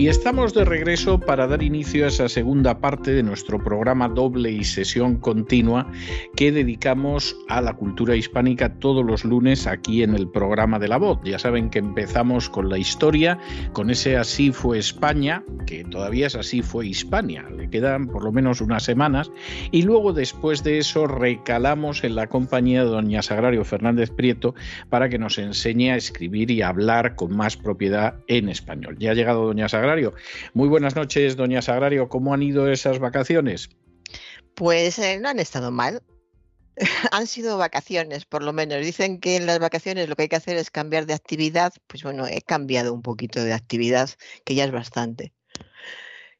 Y estamos de regreso para dar inicio a esa segunda parte de nuestro programa doble y sesión continua que dedicamos a la cultura hispánica todos los lunes aquí en el programa de la voz. Ya saben que empezamos con la historia, con ese Así fue España, que todavía es Así fue Hispania, le quedan por lo menos unas semanas, y luego después de eso recalamos en la compañía de doña Sagrario Fernández Prieto para que nos enseñe a escribir y hablar con más propiedad en español. Ya ha llegado doña Sagrario muy buenas noches, doña Sagrario. ¿Cómo han ido esas vacaciones? Pues eh, no han estado mal. han sido vacaciones, por lo menos. Dicen que en las vacaciones lo que hay que hacer es cambiar de actividad. Pues bueno, he cambiado un poquito de actividad, que ya es bastante.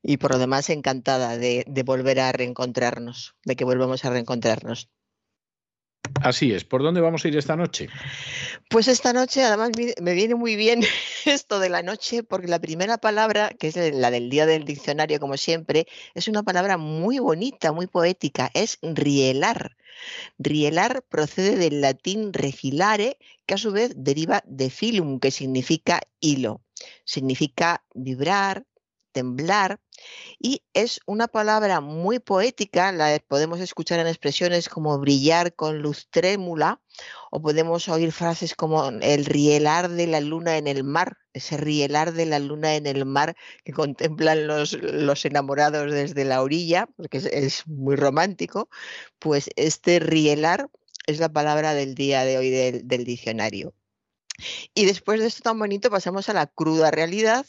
Y por lo demás, encantada de volver a reencontrarnos, de que volvamos a reencontrarnos. Así es. ¿Por dónde vamos a ir esta noche? Pues esta noche, además, me viene muy bien esto de la noche, porque la primera palabra, que es la del día del diccionario, como siempre, es una palabra muy bonita, muy poética, es rielar. Rielar procede del latín refilare, que a su vez deriva de filum, que significa hilo. Significa vibrar, temblar, y es una palabra muy poética, la podemos escuchar en expresiones como brillar con luz trémula, o podemos oír frases como el rielar de la luna en el mar, ese rielar de la luna en el mar que contemplan los, los enamorados desde la orilla, porque es, muy romántico, pues este rielar es la palabra del día de hoy del diccionario. Y después de esto tan bonito pasamos a la cruda realidad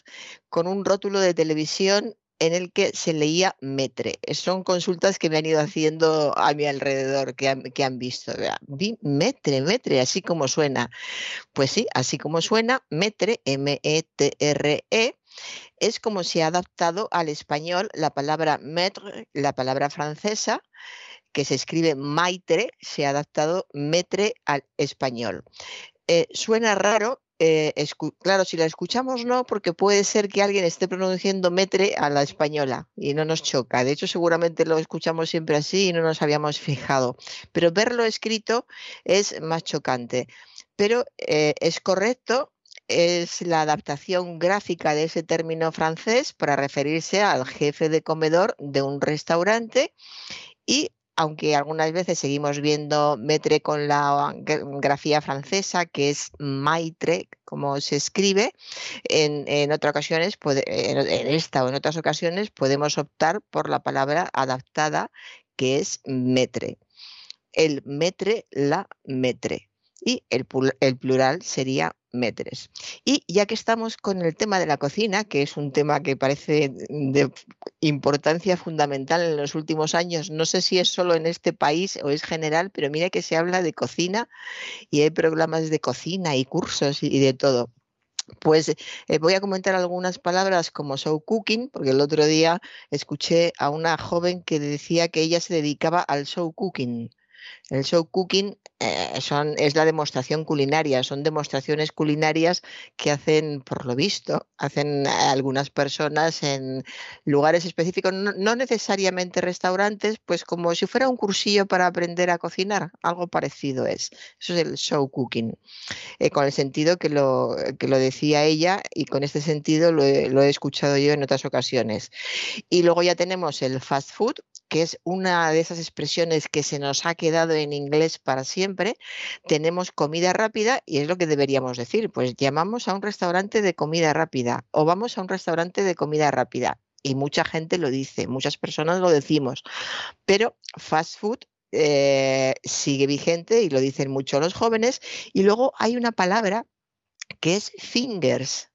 con un rótulo de televisión en el que se leía metre. Son consultas que me han ido haciendo a mi alrededor, que han, visto. Vi metre, metre, así como suena. Pues sí, así como suena, metre, M-E-T-R-E, e, es como se ha adaptado al español la palabra metre, la palabra francesa, que se escribe maitre, se ha adaptado metre al español. Eh, suena raro, eh, claro, si la escuchamos no, porque puede ser que alguien esté pronunciando metre a la española y no nos choca. De hecho, seguramente lo escuchamos siempre así y no nos habíamos fijado. Pero verlo escrito es más chocante. Pero eh, es correcto, es la adaptación gráfica de ese término francés para referirse al jefe de comedor de un restaurante y aunque algunas veces seguimos viendo metre con la grafía francesa, que es maitre, como se escribe, en, otras ocasiones, en esta o en otras ocasiones, podemos optar por la palabra adaptada, que es metre. El metre, la metre. Y el, el plural sería metres. Y ya que estamos con el tema de la cocina, que es un tema que parece de importancia fundamental en los últimos años, no sé si es solo en este país o es general, pero mira que se habla de cocina y hay programas de cocina y cursos y de todo. Pues eh, voy a comentar algunas palabras como show cooking, porque el otro día escuché a una joven que decía que ella se dedicaba al show cooking. El show cooking eh, son, es la demostración culinaria, son demostraciones culinarias que hacen, por lo visto, hacen algunas personas en lugares específicos, no, necesariamente restaurantes, pues como si fuera un cursillo para aprender a cocinar, algo parecido es. Eso es el show cooking, eh, con el sentido que lo, que lo decía ella y con este sentido lo he escuchado yo en otras ocasiones. Y luego ya tenemos el fast food, que es una de esas expresiones que se nos ha quedado en inglés para siempre, tenemos comida rápida y es lo que deberíamos decir, pues llamamos a un restaurante de comida rápida o vamos a un restaurante de comida rápida. Y mucha gente lo dice, muchas personas lo decimos, pero fast food eh, sigue vigente y lo dicen mucho los jóvenes. Y luego hay una palabra que es fingers.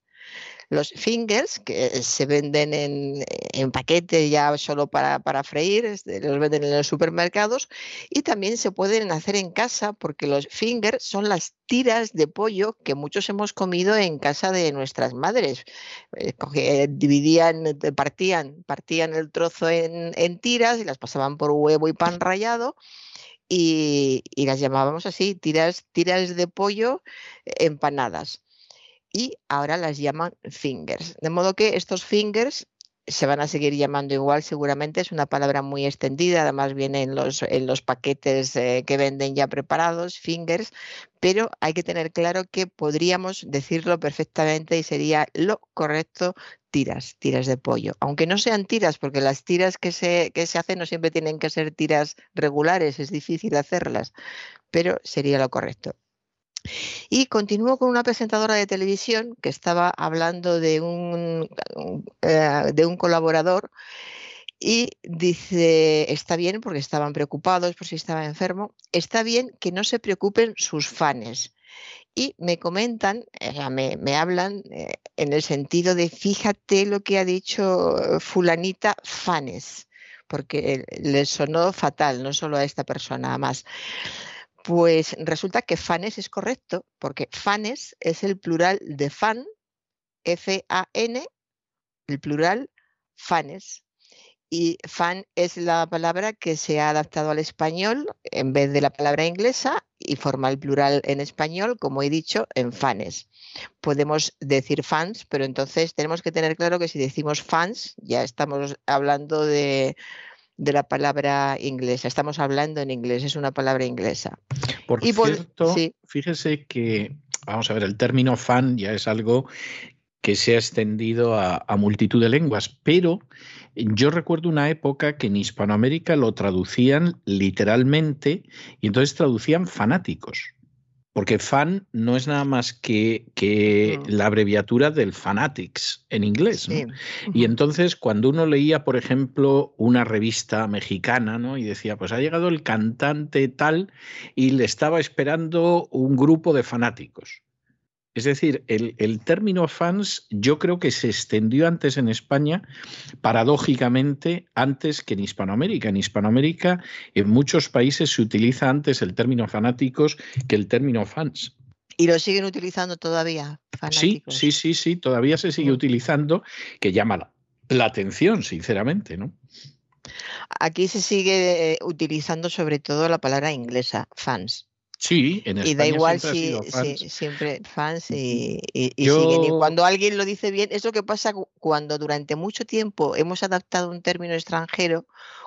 Los fingers, que se venden en, en paquete ya solo para, para freír, los venden en los supermercados, y también se pueden hacer en casa porque los fingers son las tiras de pollo que muchos hemos comido en casa de nuestras madres. Eh, dividían, eh, partían, partían el trozo en, en tiras y las pasaban por huevo y pan rallado y, las llamábamos así, tiras, tiras de pollo empanadas. Y ahora las llaman fingers. De modo que estos fingers se van a seguir llamando igual, seguramente es una palabra muy extendida, además viene en los, en los paquetes eh, que venden ya preparados, fingers, pero hay que tener claro que podríamos decirlo perfectamente y sería lo correcto tiras, tiras de pollo. Aunque no sean tiras, porque las tiras que se, que se hacen no siempre tienen que ser tiras regulares, es difícil hacerlas, pero sería lo correcto. Y continúo con una presentadora de televisión que estaba hablando de un, eh, de un colaborador y dice, está bien porque estaban preocupados por si estaba enfermo, está bien que no se preocupen sus fans. Y me comentan, me, me hablan eh, en el sentido de, fíjate lo que ha dicho fulanita fans, porque le sonó fatal, no solo a esta persona, más. Pues resulta que fanes es correcto, porque fanes es el plural de fan, F-A-N, el plural fanes. Y fan es la palabra que se ha adaptado al español en vez de la palabra inglesa y forma el plural en español, como he dicho, en fanes. Podemos decir fans, pero entonces tenemos que tener claro que si decimos fans, ya estamos hablando de, de la palabra inglesa. Estamos hablando en inglés, es una palabra inglesa. Por cierto, fíjese que, vamos a ver, el término fan ya es algo que se ha extendido a, a multitud de lenguas, pero yo recuerdo una época que en Hispanoamérica lo traducían literalmente y entonces traducían fanáticos. Porque fan no es nada más que, que mm. la abreviatura del fanatics en inglés. Y entonces cuando uno leía, por ejemplo, una revista mexicana, ¿no? Y decía, pues ha llegado el cantante tal y le estaba esperando un grupo de fanáticos. Es decir, el, término fans yo creo que se extendió antes en España, paradójicamente, antes que en Hispanoamérica. En Hispanoamérica, en muchos países se utiliza antes el término fanáticos que el término fans. ¿Y lo siguen utilizando todavía? Sí, sí, sí, sí, todavía se sigue utilizando, que llama la, atención, sinceramente, ¿no? Aquí se sigue eh, utilizando sobre todo la palabra inglesa, fans. Sí, en España Y da igual si, siempre fans y, siguen. Y cuando alguien lo dice bien, es lo que pasa cuando durante mucho tiempo hemos adaptado un término extranjero,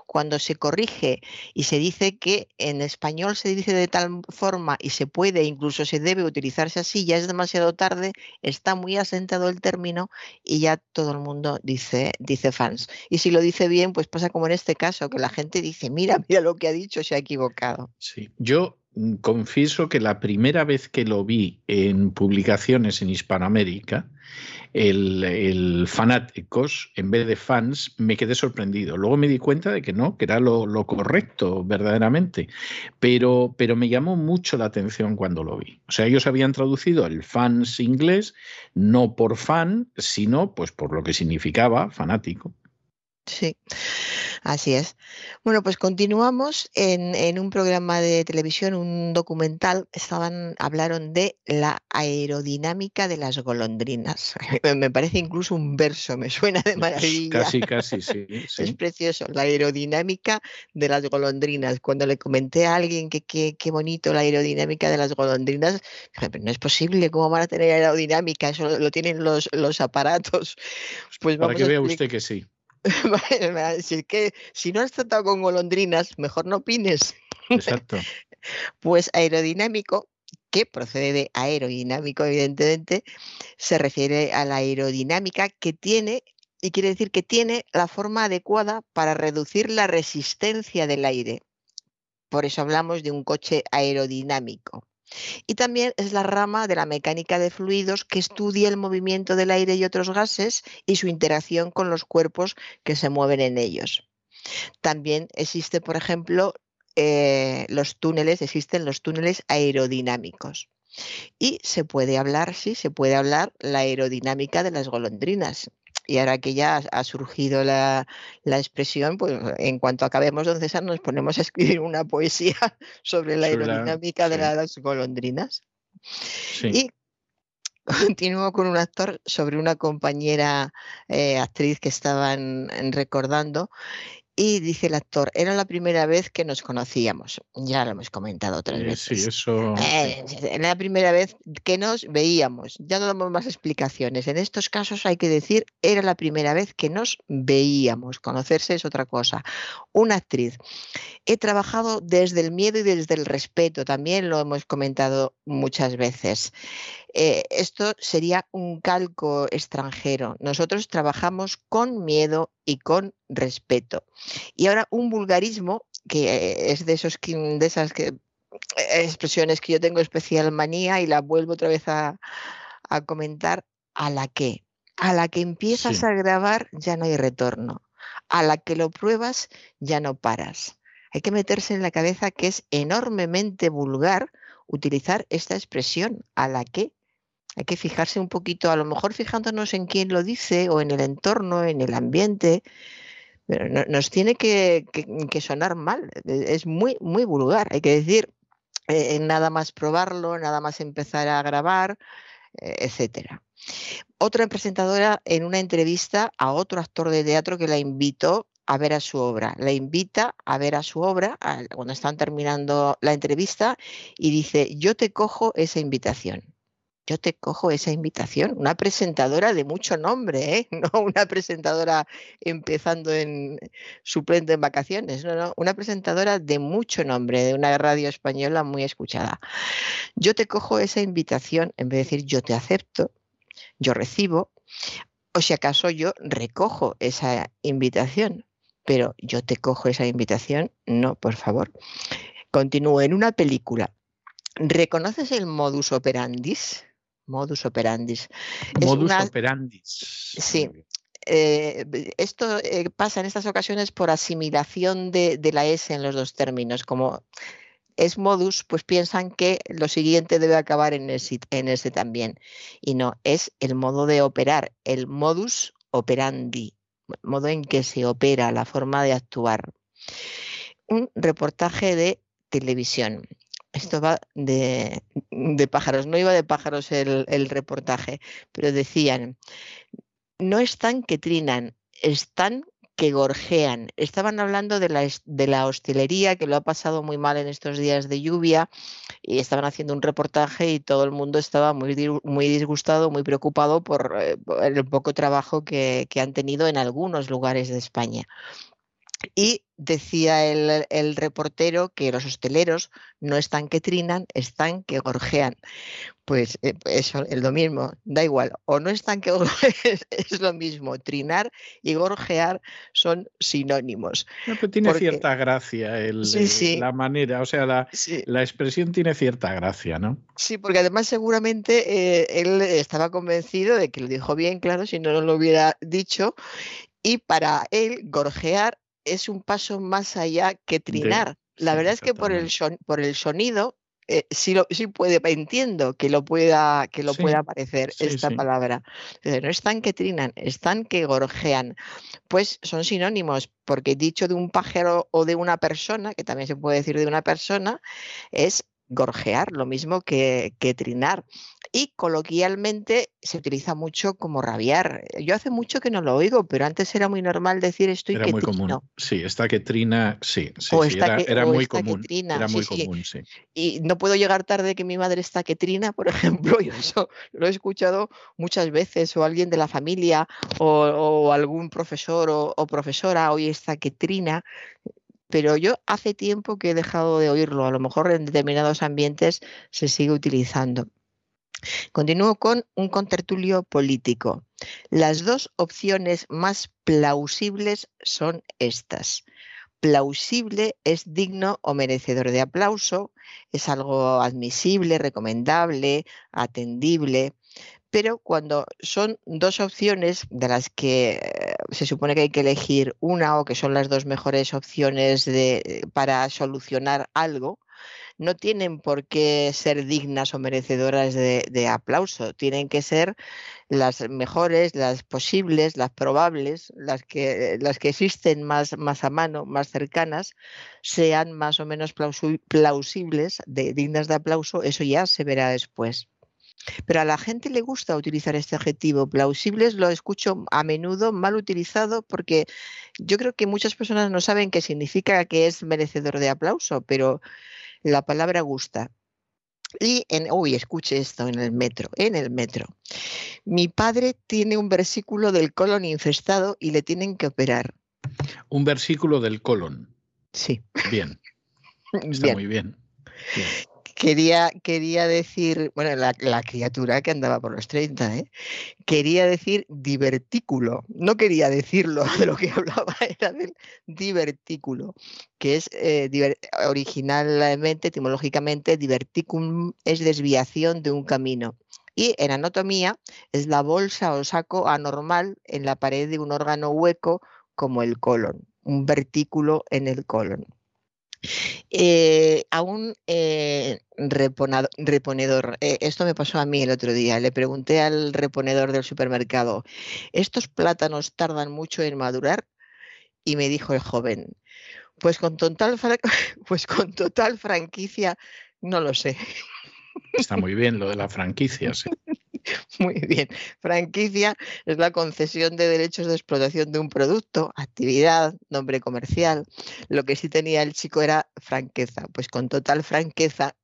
cuando se corrige y se dice que en español se dice de tal forma y se puede, incluso se debe utilizarse así, ya es demasiado tarde, está muy asentado el término y ya todo el mundo dice, dice fans. Y si lo dice bien, pues pasa como en este caso, que la gente dice, mira, mira lo que ha dicho, se ha equivocado. Sí, yo confieso que la primera vez que lo vi en publicaciones en Hispanoamérica, el, fanáticos en vez de fans, me quedé sorprendido. Luego me di cuenta de que no, que era lo, correcto verdaderamente, pero, pero me llamó mucho la atención cuando lo vi. O sea, ellos habían traducido el fans inglés no por fan, sino pues por lo que significaba fanático. Sí, así es. Bueno, pues continuamos en, un programa de televisión, un documental, estaban, hablaron de la aerodinámica de las golondrinas. Me parece incluso un verso, me suena de maravilla. Casi, casi, sí, Es precioso, la aerodinámica de las golondrinas. Cuando le comenté a alguien que qué bonito la aerodinámica de las golondrinas, no es posible, ¿cómo van a tener aerodinámica? Eso lo, tienen los, los aparatos. Pues Para que vea usted que sí. si, que, si no has tratado con golondrinas, mejor no opines. Exacto. pues aerodinámico, que procede de aerodinámico, evidentemente, se refiere a la aerodinámica que tiene, y quiere decir que tiene la forma adecuada para reducir la resistencia del aire. Por eso hablamos de un coche aerodinámico. Y también es la rama de la mecánica de fluidos que estudia el movimiento del aire y otros gases y su interacción con los cuerpos que se mueven en ellos. También existe, por ejemplo, eh, los túneles, existen los túneles aerodinámicos. Y se puede hablar, sí, se puede hablar la aerodinámica de las golondrinas. Y ahora que ya ha surgido la, expresión, pues en cuanto acabemos, don César, nos ponemos a escribir una poesía sobre la aerodinámica de las golondrinas. Y continúo con un actor sobre una compañera eh, actriz que estaban recordando y dice el actor, era la primera vez que nos conocíamos. Ya lo hemos comentado otras veces. Sí, eso. Eh, era la primera vez que nos veíamos. Ya no damos más explicaciones. En estos casos hay que decir, era la primera vez que nos veíamos. Conocerse es otra cosa. Una actriz. He trabajado desde el miedo y desde el respeto. También lo hemos comentado muchas veces. Eh, esto sería un calco extranjero. Nosotros trabajamos con miedo y con respeto. Y ahora un vulgarismo, que es de, esos, de esas que, eh, expresiones que yo tengo especial manía y la vuelvo otra vez a, comentar, a la que, a la que empiezas a grabar ya no hay retorno, a la que lo pruebas ya no paras. Hay que meterse en la cabeza que es enormemente vulgar utilizar esta expresión, a la que hay que fijarse un poquito, a lo mejor fijándonos en quién lo dice o en el entorno, en el ambiente, pero no, nos tiene que, sonar mal. E, es muy, muy vulgar. Hay que decir, eh, nada más probarlo, nada más empezar a grabar, eh, etcétera. Otra presentadora en una entrevista a otro actor de teatro que la invitó a ver a su obra. La invita a ver a su obra cuando están terminando la entrevista y dice, yo te cojo esa invitación yo te cojo esa invitación. Una presentadora de mucho nombre, ¿eh? no una presentadora empezando en suplente en vacaciones, no, no, una presentadora de mucho nombre, de una radio española muy escuchada. Yo te cojo esa invitación, en vez de decir yo te acepto, yo recibo, o si acaso yo recojo esa invitación, pero yo te cojo esa invitación, no, por favor. Continúo en una película. ¿Reconoces el modus operandis? Modus operandis. Modus operandis. Sí. Eh, esto eh, pasa en estas ocasiones por asimilación de, la S en los dos términos. Como es modus, pues piensan que lo siguiente debe acabar en ese, en ese también. Y no, es el modo de operar, el modus operandi, modo en que se opera, la forma de actuar. Un reportaje de televisión esto va de, pájaros, no iba de pájaros el, reportaje, pero decían, no están que trinan, están que gorjean. Estaban hablando de la, de la, hostelería, que lo ha pasado muy mal en estos días de lluvia, y estaban haciendo un reportaje y todo el mundo estaba muy, disgustado, muy preocupado por, eh, el poco trabajo que, que han tenido en algunos lugares de España. Y decía el, reportero que los hosteleros no están que trinan, están que gorjean. Pues eh, eso es lo mismo, da igual, o no están que gorjean, es lo mismo, trinar y gorjear son sinónimos. tiene cierta gracia el, la manera, o sea, la, la, expresión tiene cierta gracia, ¿no? Sí, porque además seguramente eh, él estaba convencido de que lo dijo bien, claro, si no, no lo hubiera dicho, y para él gorjear es un paso más allá que trinar. La verdad es que por el, por el sonido eh, sí, lo, sí puede, entiendo que lo pueda, que lo pueda aparecer esta palabra. No están que trinan, están que gorjean. Pues son sinónimos, porque dicho de un pájaro o de una persona, que también se puede decir de una persona, es gorjear, lo mismo que, que, trinar. Y coloquialmente se utiliza mucho como rabiar. Yo hace mucho que no lo oigo, pero antes era muy normal decir estoy era que muy común. Sí, esta que trina, sí, sí, era, muy común. era muy común, sí. Y no puedo llegar tarde que mi madre está que trina, por ejemplo, yo eso lo he escuchado muchas veces, o alguien de la familia, o, algún profesor o, o profesora, hoy está que trina pero yo hace tiempo que he dejado de oírlo. A lo mejor en determinados ambientes se sigue utilizando. Continúo con un contertulio político. Las dos opciones más plausibles son estas. Plausible es digno o merecedor de aplauso, es algo admisible, recomendable, atendible pero cuando son dos opciones de las que eh, se supone que hay que elegir una o que son las dos mejores opciones de, para solucionar algo, no tienen por qué ser dignas o merecedoras de, aplauso, tienen que ser las mejores, las posibles, las probables, las que, existen más, más a mano, más cercanas, sean más o menos plausibles, de, dignas de aplauso, eso ya se verá después. Pero a la gente le gusta utilizar este adjetivo. Plausibles lo escucho a menudo mal utilizado porque yo creo que muchas personas no saben qué significa que es merecedor de aplauso, pero la palabra gusta. Y en, uy, escuche esto en el metro, en el metro. Mi padre tiene un versículo del colon infestado y le tienen que operar. Un versículo del colon. Sí. Bien. Está muy bien. Quería, quería decir, bueno, la, criatura que andaba por los 30, ¿eh? quería decir divertículo. No quería decirlo, de lo que hablaba era del divertículo, que es eh, originalmente, etimológicamente, diverticum es desviación de un camino. Y en anatomía es la bolsa o saco anormal en la pared de un órgano hueco como el colon, un vertículo en el colon. Eh, a un eh, reponedor, eh, esto me pasó a mí el otro día, le pregunté al reponedor del supermercado, ¿estos plátanos tardan mucho en madurar? Y me dijo el joven, pues con total, pues con total franquicia, no lo sé. Está muy bien lo de la franquicia, sí. Muy bien. Franquicia es la concesión de derechos de explotación de un producto, actividad, nombre comercial. Lo que sí tenía el chico era franqueza. Pues con total franqueza,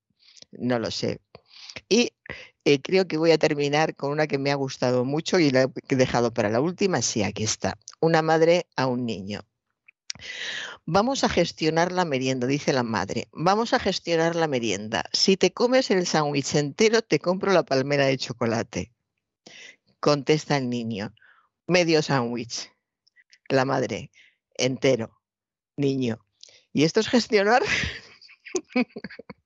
no lo sé. Y eh, creo que voy a terminar con una que me ha gustado mucho y la he dejado para la última. Sí, aquí está. Una madre a un niño. Vamos a gestionar la merienda, dice la madre. Vamos a gestionar la merienda. Si te comes el sándwich entero, te compro la palmera de chocolate. Contesta el niño. Medio sándwich. La madre. Entero. Niño. ¿Y esto es gestionar?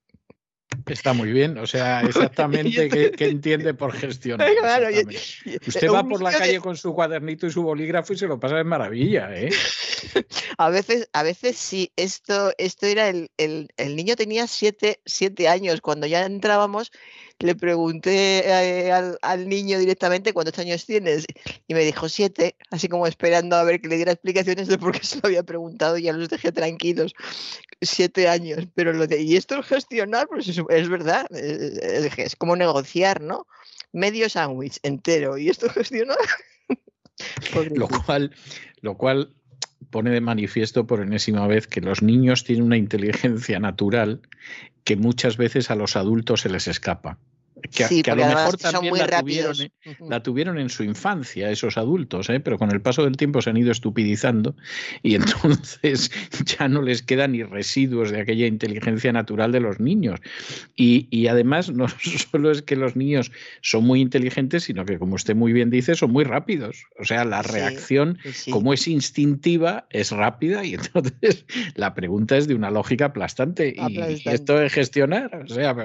Está muy bien, o sea, exactamente qué, entiende por gestión. Usted va por la calle con su cuadernito y su bolígrafo y se lo pasa de maravilla, ¿eh? A veces, a veces sí, esto, esto era el, el, el niño tenía siete, siete años cuando ya entrábamos le pregunté eh, al, niño directamente cuántos años tienes y me dijo siete, así como esperando a ver que le diera explicaciones de por qué se lo había preguntado y ya los dejé tranquilos. Siete años, pero lo de, y esto es gestionar, pues es, verdad, es, como negociar, ¿no? Medio sándwich entero y esto gestionar. lo cual, lo cual pone de manifiesto por enésima vez que los niños tienen una inteligencia natural que muchas veces a los adultos se les escapa que, a lo mejor también la tuvieron, la tuvieron, en su infancia esos adultos, ¿eh? pero con el paso del tiempo se han ido estupidizando y entonces ya no les quedan ni residuos de aquella inteligencia natural de los niños. Y, además no solo es que los niños son muy inteligentes, sino que como usted muy bien dice, son muy rápidos. O sea, la reacción, como es instintiva, es rápida y entonces la pregunta es de una lógica aplastante. Y, esto es gestionar, o sea,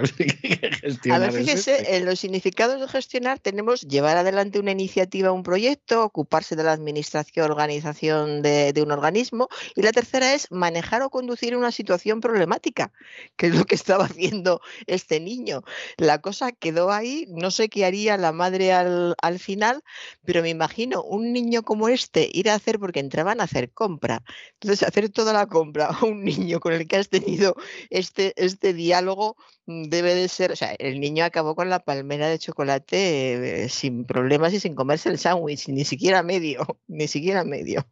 gestionar en los significados de gestionar tenemos llevar adelante una iniciativa, un proyecto, ocuparse de la administración, organización de, un organismo. Y la tercera es manejar o conducir una situación problemática, que es lo que estaba haciendo este niño. La cosa quedó ahí, no sé qué haría la madre al, al final, pero me imagino un niño como este ir a hacer, porque entraban a hacer compra. Entonces, hacer toda la compra a un niño con el que has tenido este, este diálogo debe de ser, o sea, el niño acabó con la palmera de chocolate eh, sin problemas y sin comerse el sándwich, ni siquiera medio, ni siquiera medio.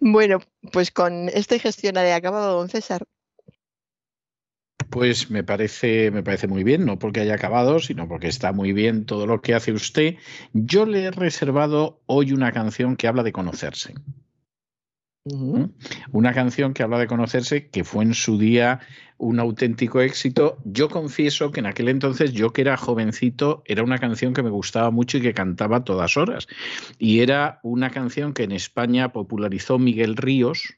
Bueno, pues con esta gestión de acabado, don César. Pues me parece, me parece muy bien, no porque haya acabado, sino porque está muy bien todo lo que hace usted. Yo le he reservado hoy una canción que habla de conocerse. Una canción que habla de conocerse, que fue en su día un auténtico éxito. Yo confieso que en aquel entonces, yo que era jovencito, era una canción que me gustaba mucho y que cantaba a todas horas. Y era una canción que en España popularizó Miguel Ríos,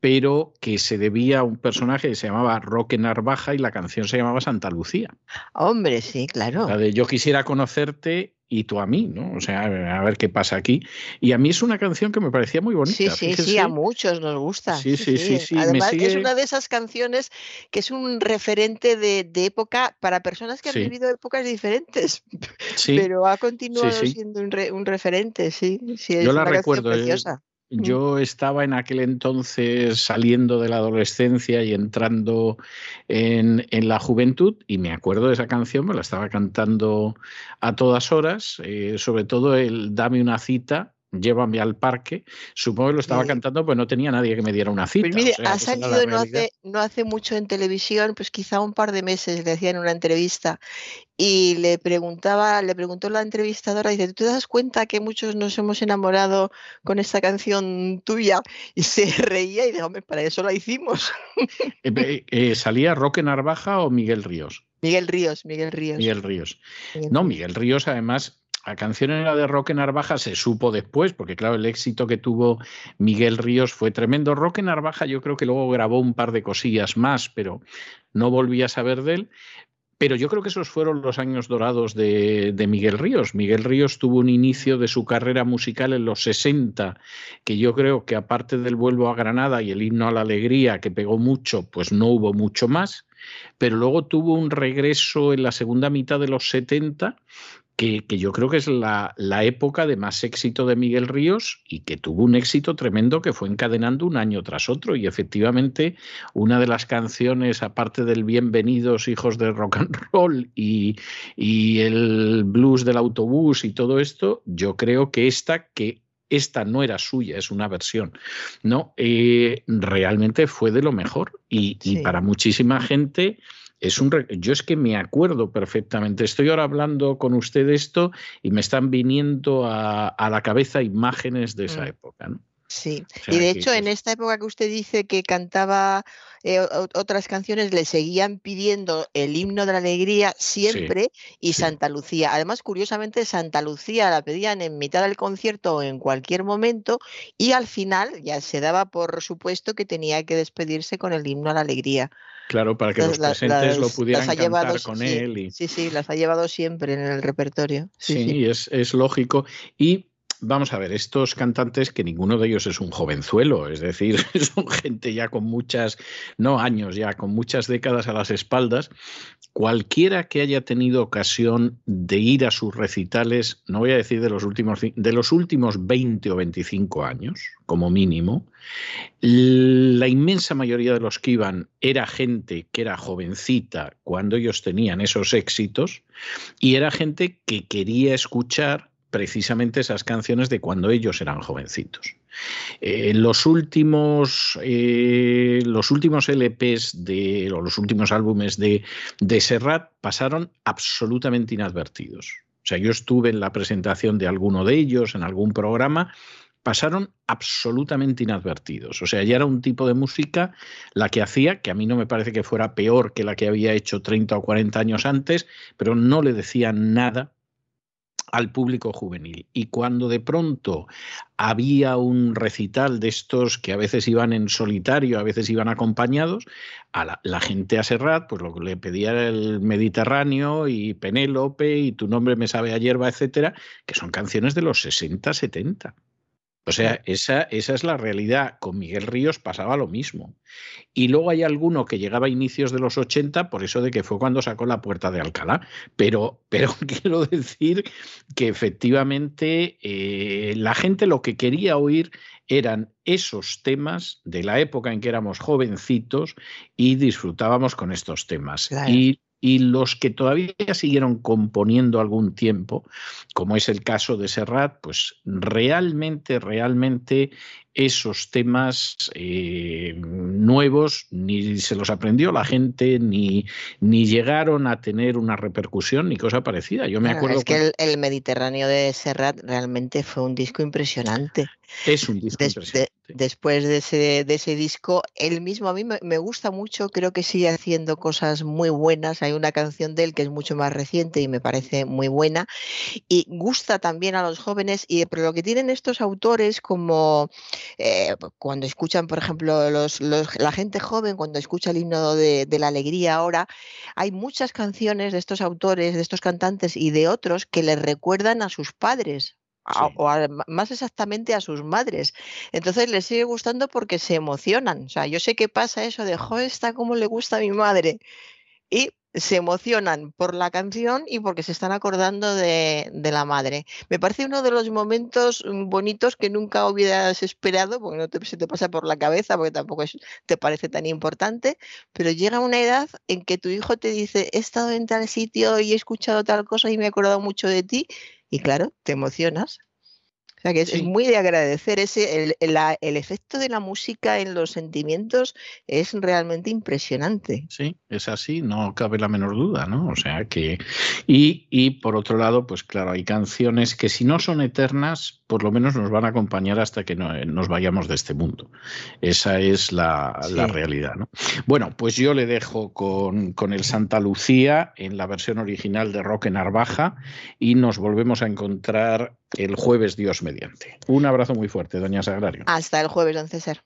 pero que se debía a un personaje que se llamaba Roque Narvaja y la canción se llamaba Santa Lucía. Hombre, sí, claro. La de Yo quisiera conocerte y tú a mí, ¿no? O sea, a ver qué pasa aquí. Y a mí es una canción que me parecía muy bonita. Sí, sí, sí, a muchos nos gusta. Sí, sí, sí. sí, Además, es una de esas canciones que es un referente de, época para personas que han vivido épocas diferentes. Pero ha continuado siendo un, referente, sí. sí es Yo la recuerdo. Eh, preciosa. Yo estaba en aquel entonces saliendo de la adolescencia y entrando en, la juventud y me acuerdo de esa canción, me la estaba cantando a todas horas, eh, sobre todo el Dame una cita llévame al parque. Supongo que lo estaba cantando, pues no tenía nadie que me diera una cita. Pues mire, ha salido no hace, no hace mucho en televisión, pues quizá un par de meses le hacían una entrevista y le preguntaba, le preguntó la entrevistadora, dice, ¿tú te das cuenta que muchos nos hemos enamorado con esta canción tuya? Y se reía y dijo, hombre, para eso la hicimos. Eh, eh, ¿Salía Roque Narvaja o Miguel Ríos? Miguel Ríos, Miguel Ríos. Miguel Ríos. no, Miguel Ríos además la canción era de Roque Narvaja se supo después, porque claro, el éxito que tuvo Miguel Ríos fue tremendo. Roque Narvaja yo creo que luego grabó un par de cosillas más, pero no volví a saber de él. Pero yo creo que esos fueron los años dorados de, de, Miguel Ríos. Miguel Ríos tuvo un inicio de su carrera musical en los 60, que yo creo que aparte del Vuelvo a Granada y el himno a la alegría, que pegó mucho, pues no hubo mucho más. Pero luego tuvo un regreso en la segunda mitad de los 70 que, yo creo que es la, época de más éxito de Miguel Ríos y que tuvo un éxito tremendo que fue encadenando un año tras otro. Y efectivamente, una de las canciones, aparte del Bienvenidos Hijos de Rock and Roll y, y el blues del autobús y todo esto, yo creo que esta, que esta no era suya, es una versión, ¿no? Eh, realmente fue de lo mejor. Y, y para muchísima gente es un yo es que me acuerdo perfectamente. Estoy ahora hablando con usted de esto y me están viniendo a, la cabeza imágenes de esa mm. época. ¿no? Sí, y de hecho en esta época que usted dice que cantaba eh, otras canciones, le seguían pidiendo el himno de la alegría siempre y Santa Lucía. Además, curiosamente, Santa Lucía la pedían en mitad del concierto o en cualquier momento y al final ya se daba por supuesto que tenía que despedirse con el himno a la alegría. Claro, para que los presentes lo pudieran cantar con él. Y... Sí, sí, las ha llevado siempre en el repertorio. Sí, Es, es lógico. Y vamos a ver, estos cantantes que ninguno de ellos es un jovenzuelo, es decir, son gente ya con muchas, no años, ya con muchas décadas a las espaldas. Cualquiera que haya tenido ocasión de ir a sus recitales, no voy a decir de los últimos, de los últimos 20 o 25 años, como mínimo, la inmensa mayoría de los que iban era gente que era jovencita cuando ellos tenían esos éxitos y era gente que quería escuchar precisamente esas canciones de cuando ellos eran jovencitos. Eh, los últimos, eh, los últimos LPs de, o los últimos álbumes de, de Serrat pasaron absolutamente inadvertidos. O sea, yo estuve en la presentación de alguno de ellos, en algún programa, pasaron absolutamente inadvertidos. O sea, ya era un tipo de música la que hacía, que a mí no me parece que fuera peor que la que había hecho 30 o 40 años antes, pero no le decía nada al público juvenil. Y cuando de pronto había un recital de estos que a veces iban en solitario, a veces iban acompañados, a la, gente a Serrat, pues lo que le pedía era el Mediterráneo y Penélope y Tu nombre me sabe a hierba, etcétera, que son canciones de los 60, 70. O sea, esa, esa, es la realidad. Con Miguel Ríos pasaba lo mismo. Y luego hay alguno que llegaba a inicios de los 80, por eso de que fue cuando sacó la puerta de Alcalá. Pero, pero quiero decir que efectivamente eh, la gente lo que quería oír eran esos temas de la época en que éramos jovencitos y disfrutábamos con estos temas. Y y los que todavía siguieron componiendo algún tiempo, como es el caso de Serrat, pues realmente, realmente esos temas eh, nuevos ni se los aprendió la gente, ni, ni llegaron a tener una repercusión ni cosa parecida. Yo me acuerdo. Es que el, Mediterráneo de Serrat realmente fue un disco impresionante. Es un disco impresionante. después de ese, de ese disco, él mismo a mí me, me, gusta mucho, creo que sigue haciendo cosas muy buenas. Hay una canción de él que es mucho más reciente y me parece muy buena. Y gusta también a los jóvenes, y, pero lo que tienen estos autores como eh, cuando escuchan, por ejemplo, los, la gente joven, cuando escucha el himno de, de, la alegría ahora, hay muchas canciones de estos autores, de estos cantantes y de otros que les recuerdan a sus padres o más exactamente a sus madres. Entonces les sigue gustando porque se emocionan. O sea, yo sé que pasa eso de, jo, está como le gusta a mi madre. Y se emocionan por la canción y porque se están acordando de, la madre. Me parece uno de los momentos mm, bonitos que nunca hubieras esperado, porque no te, se te pasa por la cabeza, porque tampoco te parece tan importante, pero llega una edad en que tu hijo te dice, he estado en tal sitio y he escuchado tal cosa y me he acordado mucho de ti, y claro, te emocionas. Sea que es, muy de agradecer ese, el, el, efecto de la música en los sentimientos es realmente impresionante. Sí, es así, no cabe la menor duda, ¿no? O sea que. Y, y por otro lado, pues claro, hay canciones que si no son eternas, por lo menos nos van a acompañar hasta que no, nos vayamos de este mundo. Esa es la, la realidad, ¿no? Bueno, pues yo le dejo con, con el Santa Lucía en la versión original de Roque Narvaja y nos volvemos a encontrar el jueves, Dios mediante. Un abrazo muy fuerte, doña Sagrario. Hasta el jueves, don César.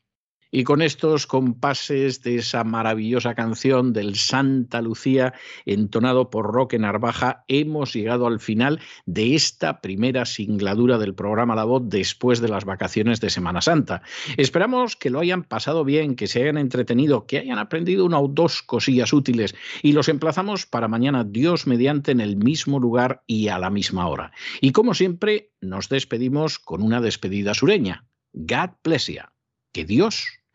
Y con estos compases de esa maravillosa canción del Santa Lucía, entonado por Roque Narvaja, hemos llegado al final de esta primera singladura del programa La Voz después de las vacaciones de Semana Santa. Esperamos que lo hayan pasado bien, que se hayan entretenido, que hayan aprendido una o dos cosillas útiles y los emplazamos para mañana, Dios mediante, en el mismo lugar y a la misma hora. Y como siempre, nos despedimos con una despedida sureña. God bless you. Que Dios